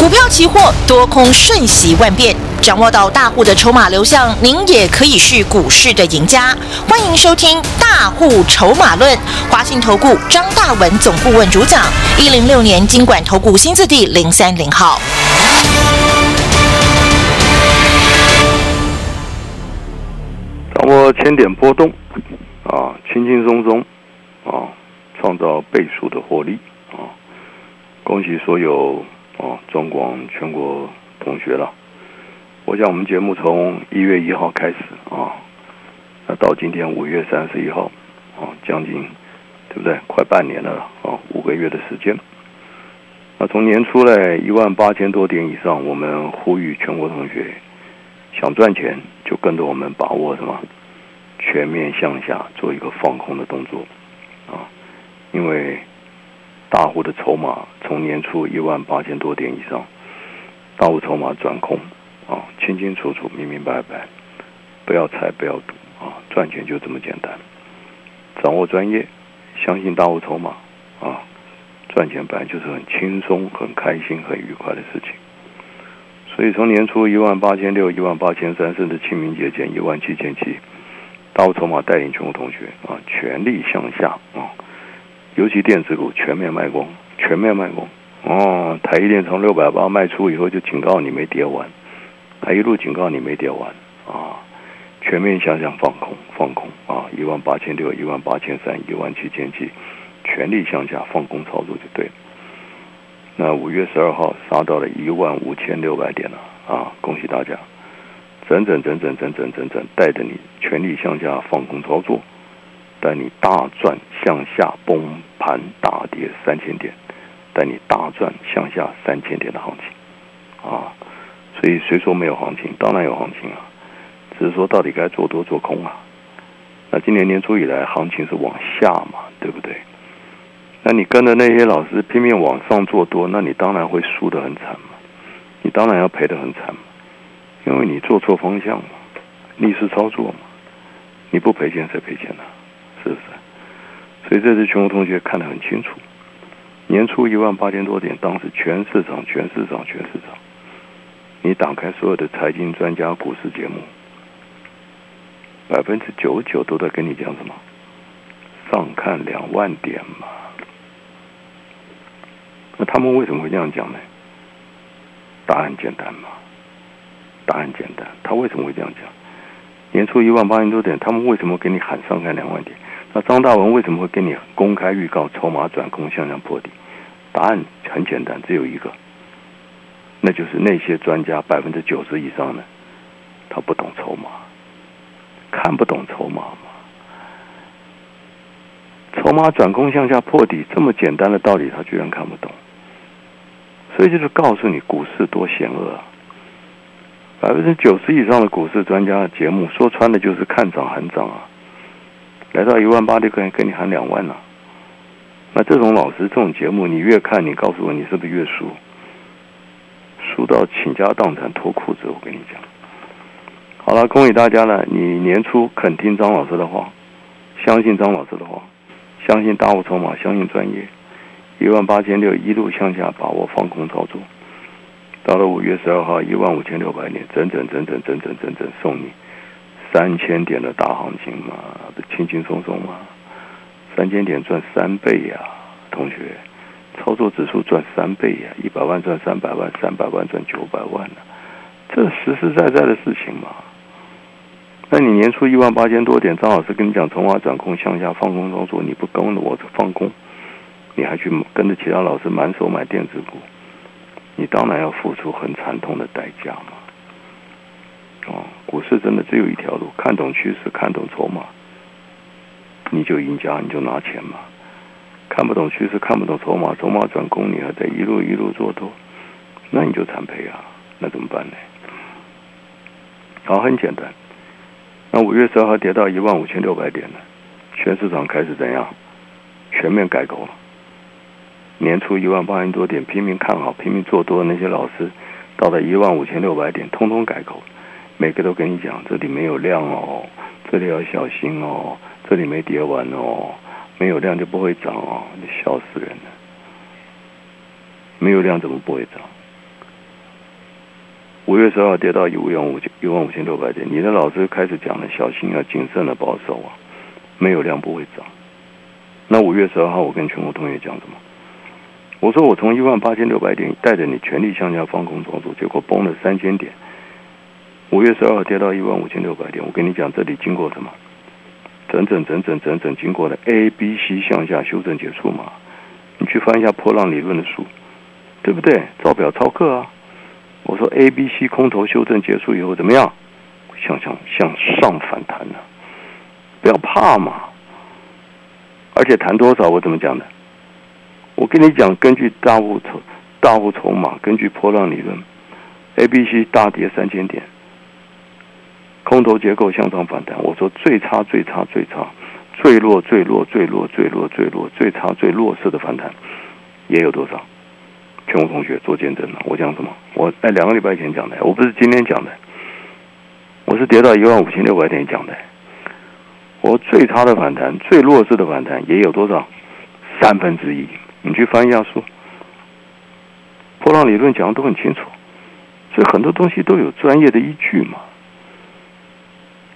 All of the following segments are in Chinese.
股票期货多空瞬息万变，掌握到大户的筹码流向，您也可以是股市的赢家。欢迎收听《大户筹码论》，华信投顾张大文总顾问主讲，一零六年经管投顾新字第零三零号。掌握千点波动，啊，轻轻松松，啊，创造倍数的获利，啊，恭喜所有。哦，中广全国同学了。我想我们节目从一月一号开始啊，那到今天五月三十一号，啊，将近对不对？快半年了啊，五个月的时间。那从年初来一万八千多点以上，我们呼吁全国同学想赚钱，就跟着我们把握什么全面向下做一个放空的动作啊，因为。大户的筹码从年初一万八千多点以上，大户筹码转空，啊，清清楚楚、明明白白，不要猜，不要赌，啊，赚钱就这么简单。掌握专业，相信大户筹码，啊，赚钱本来就是很轻松、很开心、很愉快的事情。所以从年初一万八千六、一万八千三，甚至清明节前一万七千七，大户筹码带领全国同学啊，全力向下啊。尤其电子股全面卖光，全面卖光哦！台一电从六百八卖出以后，就警告你没跌完，还一路警告你没跌完啊！全面向下放空，放空啊！一万八千六，一万八千三，一万七千七，全力向下放空操作就对了。那五月十二号杀到了一万五千六百点了啊！恭喜大家，整整整整整整整整带着你全力向下放空操作。带你大赚向下崩盘大跌三千点，带你大赚向下三千点的行情啊！所以谁说没有行情？当然有行情啊！只是说到底该做多做空啊？那今年年初以来行情是往下嘛，对不对？那你跟着那些老师拼命往上做多，那你当然会输得很惨嘛！你当然要赔得很惨嘛！因为你做错方向嘛，逆势操作嘛，你不赔钱谁赔钱呢？是不是？所以这次全国同学看得很清楚，年初一万八千多点，当时全市场、全市场、全市场，你打开所有的财经专家股市节目，百分之九十九都在跟你讲什么？上看两万点嘛。那他们为什么会这样讲呢？答案简单嘛，答案简单，他为什么会这样讲？年初一万八千多点，他们为什么给你喊上看两万点？那张大文为什么会跟你公开预告筹码转空向上破底？答案很简单，只有一个，那就是那些专家百分之九十以上的，他不懂筹码，看不懂筹码嘛。筹码转空向下破底这么简单的道理，他居然看不懂，所以就是告诉你股市多险恶啊。百分之九十以上的股市专家节目说穿的就是看涨喊涨啊。来到一万八就可以跟你喊两万了，那这种老师这种节目，你越看，你告诉我你是不是越输？输到倾家荡产脱裤子，我跟你讲。好了，恭喜大家了，你年初肯听张老师的话，相信张老师的话，相信大户筹码，相信专业，一万八千六一路向下把握放空操作，到了五月十二号一万五千六百点，整整整整整整整整送你。三千点的大行情嘛，不轻轻松松嘛？三千点赚三倍呀，同学，操作指数赚三倍呀，一百万赚三百万，三百万赚九百万呢，这实实在在的事情嘛。那你年初一万八千多点，张老师跟你讲从化转空向下放空操作，你不跟着我放空，你还去跟着其他老师满手买电子股，你当然要付出很惨痛的代价嘛。哦，股市真的只有一条路，看懂趋势，看懂筹码，你就赢家，你就拿钱嘛。看不懂趋势，看不懂筹码，筹码转攻，你还在一路一路做多，那你就惨赔啊！那怎么办呢？好，很简单。那五月十二号跌到一万五千六百点呢，全市场开始怎样？全面改口了。年初一万八千多点拼命看好、拼命做多的那些老师，到了一万五千六百点，通通改口。每个都跟你讲，这里没有量哦，这里要小心哦，这里没跌完哦，没有量就不会涨哦，你笑死人了。没有量怎么不会涨？五月十二号跌到一万五千一万五千六百点，你的老师开始讲了，小心啊，谨慎的保守啊，没有量不会涨。那五月十二号，我跟全国同学讲什么？我说我从一万八千六百点带着你全力向下放空操作，结果崩了三千点。五月十二号跌到一万五千六百点，我跟你讲，这里经过什么？整整整整整整经过了 A、B、C 向下修正结束嘛？你去翻一下波浪理论的书，对不对？照表抄课啊！我说 A、B、C 空头修正结束以后怎么样？向向向上反弹呢？不要怕嘛！而且谈多少？我怎么讲的？我跟你讲，根据大户筹大户筹码，根据波浪理论，A、B、C 大跌三千点。空头结构向上反弹，我说最差最差最差，最弱最弱最弱最弱最弱最差最弱势的反弹，也有多少？全国同学做见证了。我讲什么？我在两个礼拜前讲的，我不是今天讲的，我是跌到一万五千六百点讲的。我最差的反弹，最弱势的反弹也有多少？三分之一。你去翻一下书，波浪理论讲的都很清楚，所以很多东西都有专业的依据嘛。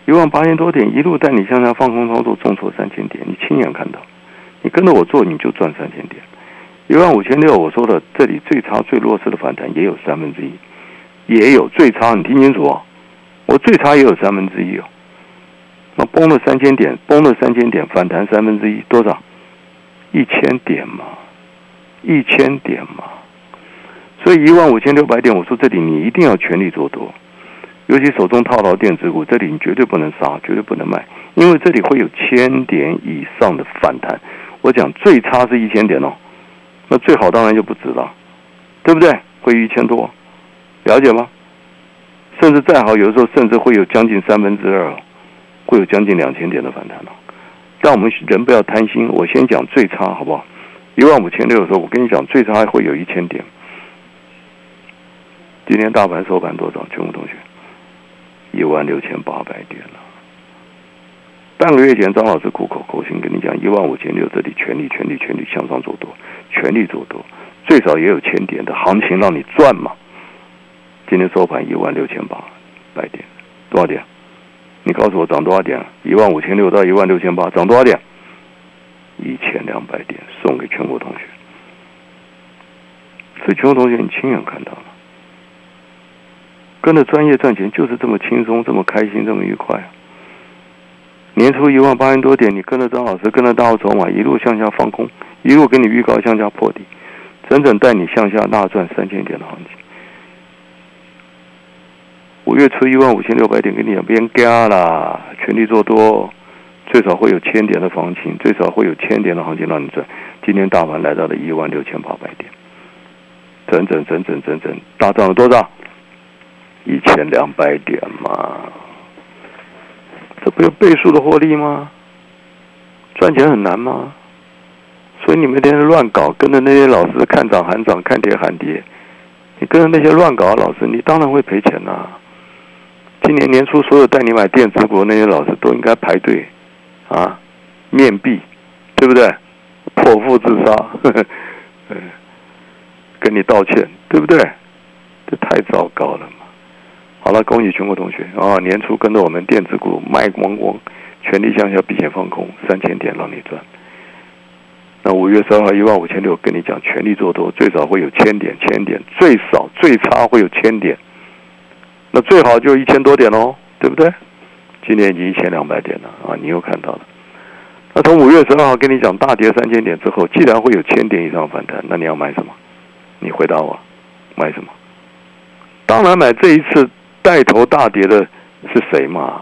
一万八千多点，一路带你向下放空操作，重挫三千点，你亲眼看到，你跟着我做，你就赚三千点。一万五千六，我说的这里最差、最弱势的反弹也有三分之一，也有最差，你听清楚哦，我最差也有三分之一哦。那崩了三千点，崩了三千点，反弹三分之一多少？一千点嘛，一千点嘛。所以一万五千六百点，我说这里你一定要全力做多。尤其手中套牢电子股，这里你绝对不能杀，绝对不能卖，因为这里会有千点以上的反弹。我讲最差是一千点哦，那最好当然就不止了，对不对？会一千多，了解吗？甚至再好，有的时候甚至会有将近三分之二，会有将近两千点的反弹了。但我们人不要贪心，我先讲最差好不好？一万五千六的时候，我跟你讲最差会有一千点。今天大盘收盘多少？全国同学？一万六千八百点了。半个月前，张老师苦口婆心跟你讲，一万五千六这里全力、全力、全力向上做多，全力做多，最少也有千点的行情让你赚嘛。今天收盘一万六千八百点，多少点？你告诉我涨多少点？一万五千六到一万六千八，涨多少点？一千两百点，送给全国同学。所以全国同学，你亲眼看到了。跟着专业赚钱就是这么轻松，这么开心，这么愉快。年初一万八千多点，你跟着张老师，跟着大号筹码一路向下放空，一路给你预告向下破底，整整带你向下大赚三千点的行情。五月初一万五千六百点，给你两边加啦，全力做多，最少会有千点的行情，最少会有千点的行情让你赚。今天大盘来到了一万六千八百点，整整整整整整大涨了多少？一千两百点嘛，这不就倍数的获利吗？赚钱很难吗？所以你们天天乱搞，跟着那些老师看涨喊涨，看跌喊跌，你跟着那些乱搞的老师，你当然会赔钱呐。今年年初，所有带你买电子股那些老师都应该排队啊，面壁，对不对？剖腹自杀，呵 呵跟你道歉，对不对？这太糟糕了嘛！好了，恭喜全国同学啊！年初跟着我们电子股卖光光，全力向下避险放空，三千点让你赚。那五月三号一万五千六，跟你讲全力做多，最少会有千点，千点最少最差会有千点，那最好就一千多点喽，对不对？今年已经一千两百点了啊！你又看到了。那从五月十二号跟你讲大跌三千点之后，既然会有千点以上反弹，那你要买什么？你回答我，买什么？当然买这一次。带头大跌的是谁嘛？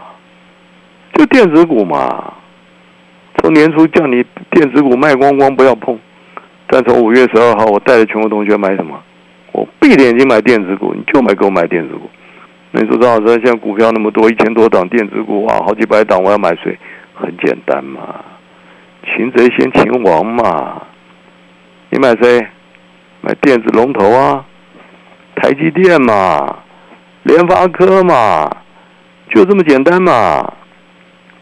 就电子股嘛。从年初叫你电子股卖光光，不要碰。但从五月十二号，我带着全国同学买什么？我闭着眼睛买电子股，你就买给我买电子股。那你说张老师，现在股票那么多，一千多档电子股哇，好几百档，我要买谁？很简单嘛，擒贼先擒王嘛。你买谁？买电子龙头啊，台积电嘛。联发科嘛，就这么简单嘛。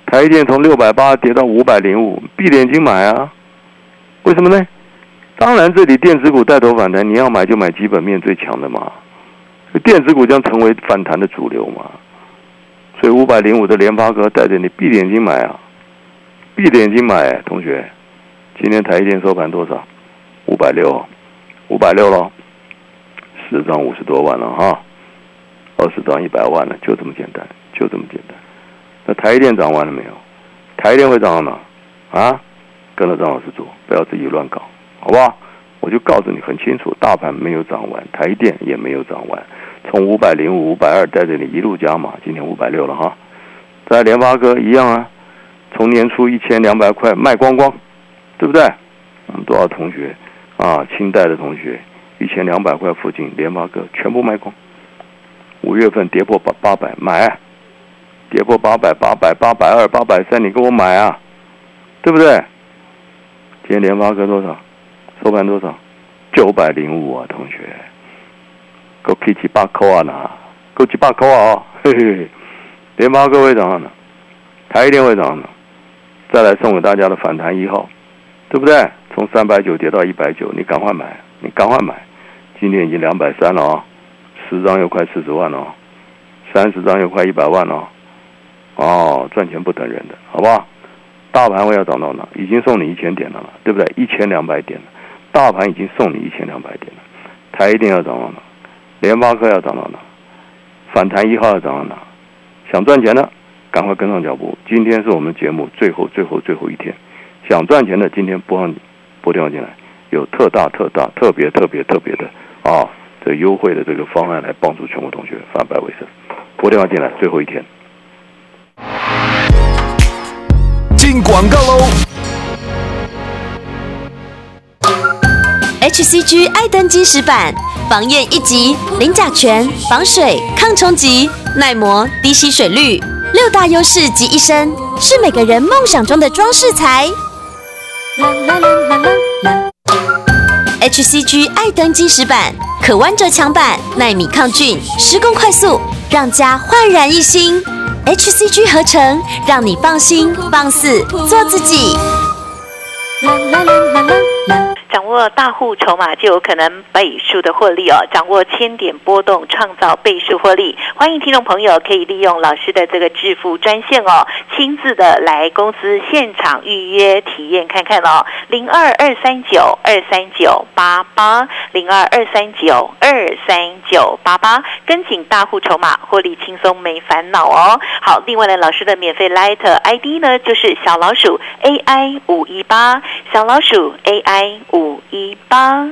台电从六百八跌到五百零五，闭着眼睛买啊？为什么呢？当然，这里电子股带头反弹，你要买就买基本面最强的嘛。电子股将成为反弹的主流嘛。所以五百零五的联发科带着你闭着眼睛买啊，闭着眼睛买，同学。今天台积电收盘多少？五百六，五百六喽，十张五十多万了哈，二十涨一百万了，就这么简单，就这么简单。那台电涨完了没有？台电会涨到哪？啊，跟着张老师做，不要自己乱搞，好不好？我就告诉你很清楚，大盘没有涨完，台电也没有涨完，从五百零五、五百二带着你一路加码，今天五百六了哈。在联发科一样啊，从年初一千两百块卖光光。对不对？我们多少同学啊？清代的同学，一千两百块附近，联发科全部卖光。五月份跌破八八百买，跌破八百八百八百二八百三，你给我买啊？对不对？今天联发科多少？收盘多少？九百零五啊，同学，够七七八扣啊呐，够七八扣啊！嘿嘿，联发科会涨呢，台一定会涨呢。再来送给大家的反弹一号。对不对？从三百九跌到一百九，你赶快买，你赶快买。今天已经两百三了啊，十张又快四十万了，三十张又快一百万了。哦，赚钱不等人的，好不好？大盘我要涨到哪？已经送你一千点了了，对不对？一千两百点了，大盘已经送你一千两百点了。台一定要涨到哪？联发科要涨到哪？反弹一号要涨到哪？想赚钱的，赶快跟上脚步。今天是我们节目最后、最后、最后一天。想赚钱的，今天拨上拨电话进来，有特大、特大、特别、特别、特别的啊，这优惠的这个方案来帮助全国同学反败为胜。拨电话进来，最后一天。进广告喽！HCG 爱登基石板，防焰一级，零甲醛，防水，抗冲击，耐磨，低吸水率，六大优势集一身，是每个人梦想中的装饰材。啦啦啦啦啦啦！HCG 爱登金石板，可弯折墙板，耐米抗菌，施工快速，让家焕然一新。HCG 合成，让你放心放肆做自己。啦啦啦啦啦啦！握大户筹码就有可能倍数的获利哦，掌握千点波动创造倍数获利。欢迎听众朋友可以利用老师的这个致富专线哦，亲自的来公司现场预约体验看看哦，零二二三九二三九八八零二二三九二三九八八，跟紧大户筹码获利轻松没烦恼哦。好，另外呢，老师的免费 Light ID 呢就是小老鼠 AI 五一八，小老鼠 AI 五。一八。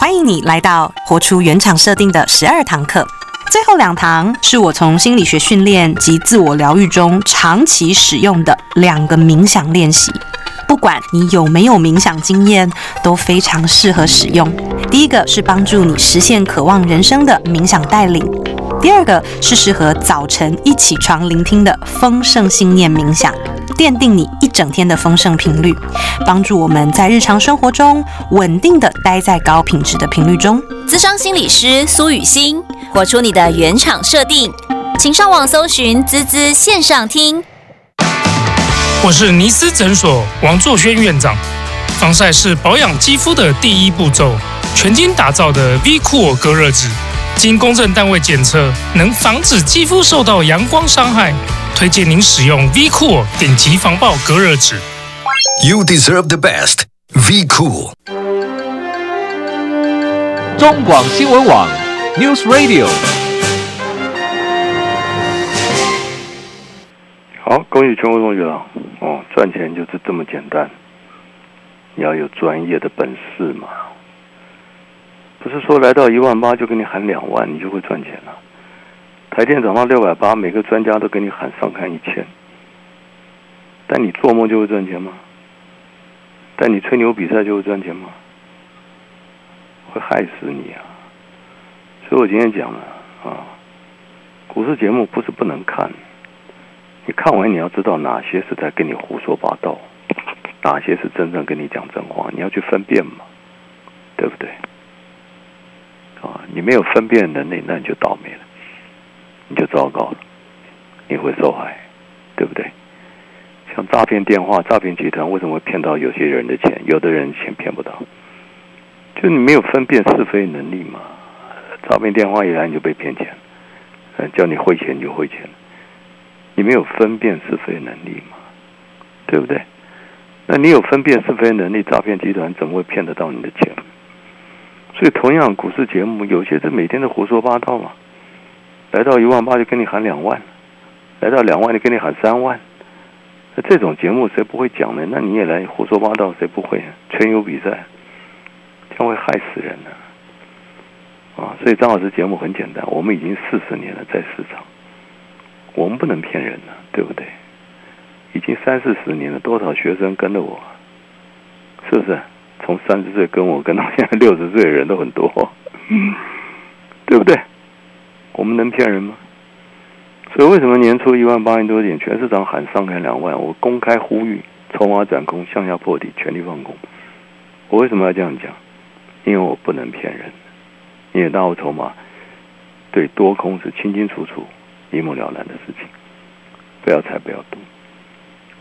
欢迎你来到活出原厂设定的十二堂课，最后两堂是我从心理学训练及自我疗愈中长期使用的两个冥想练习。不管你有没有冥想经验，都非常适合使用。第一个是帮助你实现渴望人生的冥想带领，第二个是适合早晨一起床聆听的丰盛信念冥想。奠定你一整天的丰盛频率，帮助我们在日常生活中稳定的待在高品质的频率中。资商心理师苏雨欣，活出你的原厂设定，请上网搜寻“滋滋线上听”。我是尼斯诊所王作轩院长。防晒是保养肌肤的第一步骤，全金打造的 V Cool 隔热纸，经公证单位检测，能防止肌肤受到阳光伤害。推荐您使用 V Cool 顶级防爆隔热纸。You deserve the best, V Cool。中广新闻网 News Radio。好，恭喜全国同学了哦！赚钱就是这么简单，你要有专业的本事嘛。不是说来到一万八就给你喊两万，你就会赚钱了。台电涨到六百八，每个专家都给你喊上看一千，但你做梦就会赚钱吗？但你吹牛比赛就会赚钱吗？会害死你啊！所以我今天讲了啊，股市节目不是不能看，你看完你要知道哪些是在跟你胡说八道，哪些是真正跟你讲真话，你要去分辨嘛，对不对？啊，你没有分辨能力，那你就倒霉了，你就糟糕了，你会受害，对不对？像诈骗电话、诈骗集团为什么会骗到有些人的钱，有的人钱骗不到？就你没有分辨是非能力嘛？诈骗电话一来你就被骗钱，嗯，叫你汇钱你就汇钱，你没有分辨是非能力嘛？对不对？那你有分辨是非能力，诈骗集团怎么会骗得到你的钱？所以，同样股市节目有些是每天都胡说八道嘛。来到一万八就跟你喊两万，来到两万就跟你喊三万。那这种节目谁不会讲呢？那你也来胡说八道，谁不会？吹牛比赛，将会害死人呢。啊，所以张老师节目很简单，我们已经四十年了在市场，我们不能骗人了，对不对？已经三四十年了，多少学生跟着我，是不是？从三十岁跟我跟到现在六十岁的人都很多，对不对？我们能骗人吗？所以为什么年初一万八千多点，全市场喊上看两万？我公开呼吁，筹码转空，向下破底，全力放空。我为什么要这样讲？因为我不能骗人。因为大户筹码对多空是清清楚楚、一目了然的事情，不要猜，不要赌。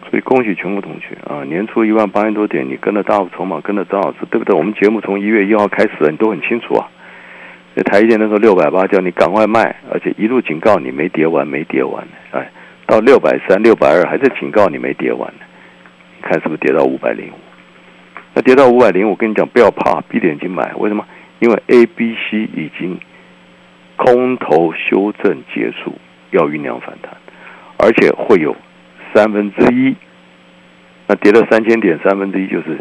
所以恭喜全国同学啊！年初一万八千多点，你跟着大户筹码，跟着张老师，对不对？我们节目从一月一号开始，你都很清楚啊。那台积电那时候六百八，叫你赶快卖，而且一路警告你没跌完，没跌完哎，到六百三、六百二，还是警告你没跌完。看是不是跌到五百零五？那跌到五百零五，我跟你讲，不要怕，闭着眼睛买。为什么？因为 A、B、C 已经空头修正结束，要酝酿反弹，而且会有。三分之一，那跌到三千点，三分之一就是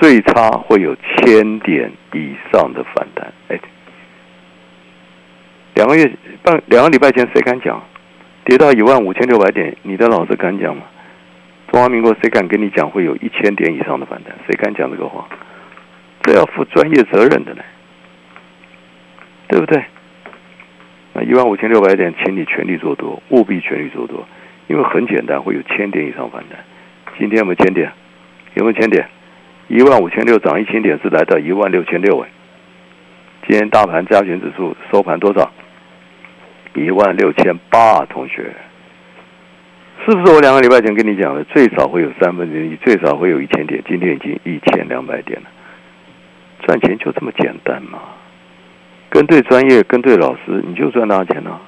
最差会有千点以上的反弹。哎，两个月半两个礼拜前谁敢讲？跌到一万五千六百点，你的老师敢讲吗？中华民国谁敢跟你讲会有一千点以上的反弹？谁敢讲这个话？这要负专业责任的呢，对不对？那一万五千六百点，请你全力做多，务必全力做多。因为很简单，会有千点以上反弹。今天有没有千点？有没有千点？一万五千六涨一千点是来到一万六千六哎。今天大盘加权指数收盘多少？一万六千八，同学，是不是我两个礼拜前跟你讲的？最少会有三分之一，最少会有一千点。今天已经一千两百点了。赚钱就这么简单嘛？跟对专业，跟对老师，你就赚大钱了。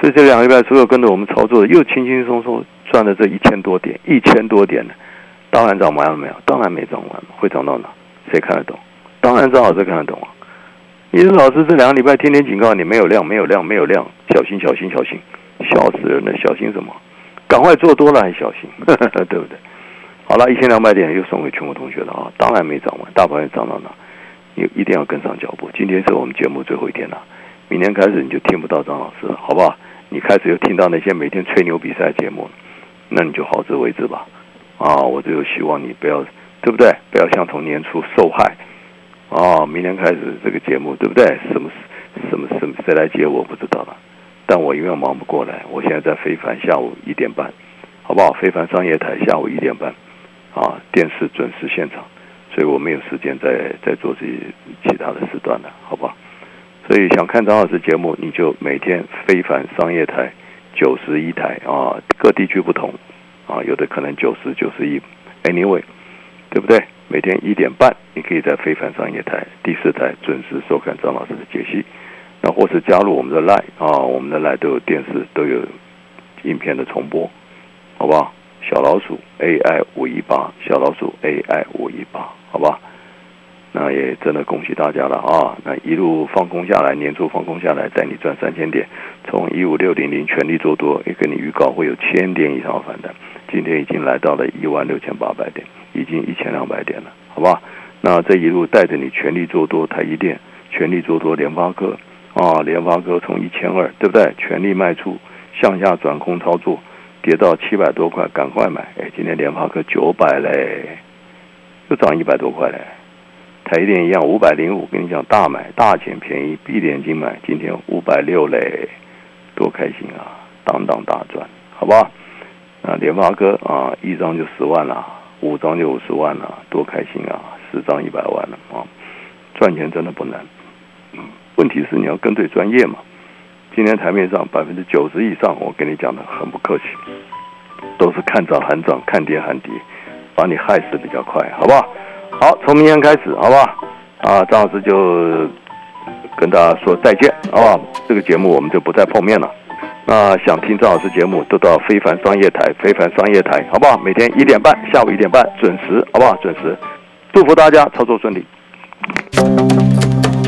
所以这两个礼拜，所有跟着我们操作的，又轻轻松松赚了这一千多点，一千多点呢。当然涨完了没有？当然没涨完，会涨到哪？谁看得懂？当然张老师看得懂啊！你的老师这两个礼拜天天警告你，没有量，没有量，没有量，小心，小心，小心，笑死人了！小心什么？赶快做多了还小心，对不对？好了，一千两百点又送给全国同学了啊！当然没涨完，大盘也涨到哪？你一定要跟上脚步。今天是我们节目最后一天了，明天开始你就听不到张老师了，好不好？你开始又听到那些每天吹牛比赛节目，那你就好自为之吧。啊，我就希望你不要，对不对？不要像从年初受害。啊，明天开始这个节目，对不对？什么什么什么谁来接我不知道了，但我永远忙不过来。我现在在非凡，下午一点半，好不好？非凡商业台下午一点半，啊，电视准时现场，所以我没有时间再再做这些其他的时段了，好不好？所以想看张老师节目，你就每天非凡商业台九十一台啊，各地区不同啊，有的可能九十九十一，anyway，对不对？每天一点半，你可以在非凡商业台第四台准时收看张老师的解析，那或是加入我们的 line 啊，我们的 line 都有电视都有影片的重播，好不好？小老鼠 AI 五一八，小老鼠 AI 五一八，好吧？那也真的恭喜大家了啊！那一路放空下来，年初放空下来，带你赚三千点，从一五六零零全力做多，也跟你预告会有千点以上反弹。今天已经来到了一万六千八百点，已经一千两百点了，好吧？那这一路带着你全力做多台积电，全力做多联发科啊，联发科从一千二，对不对？全力卖出，向下转空操作，跌到七百多块，赶快买！哎，今天联发科九百嘞，又涨一百多块嘞。台电一样五百零五，跟你讲大买大捡便宜，闭着眼睛买，今天五百六嘞，多开心啊！当当大赚，好不好？那联发科啊，一张就十万了，五张就五十万了，多开心啊！十张一百万了啊！赚钱真的不难，问题是你要跟对专业嘛。今天台面上百分之九十以上，我跟你讲的很不客气，都是看涨喊涨，看跌喊跌，把你害死比较快，好不好？好，从明天开始，好不好？啊，张老师就跟大家说再见，好不好？这个节目我们就不再碰面了。那想听张老师节目，都到非凡商业台，非凡商业台，好不好？每天一点半，下午一点半准时，好不好？准时，祝福大家操作顺利。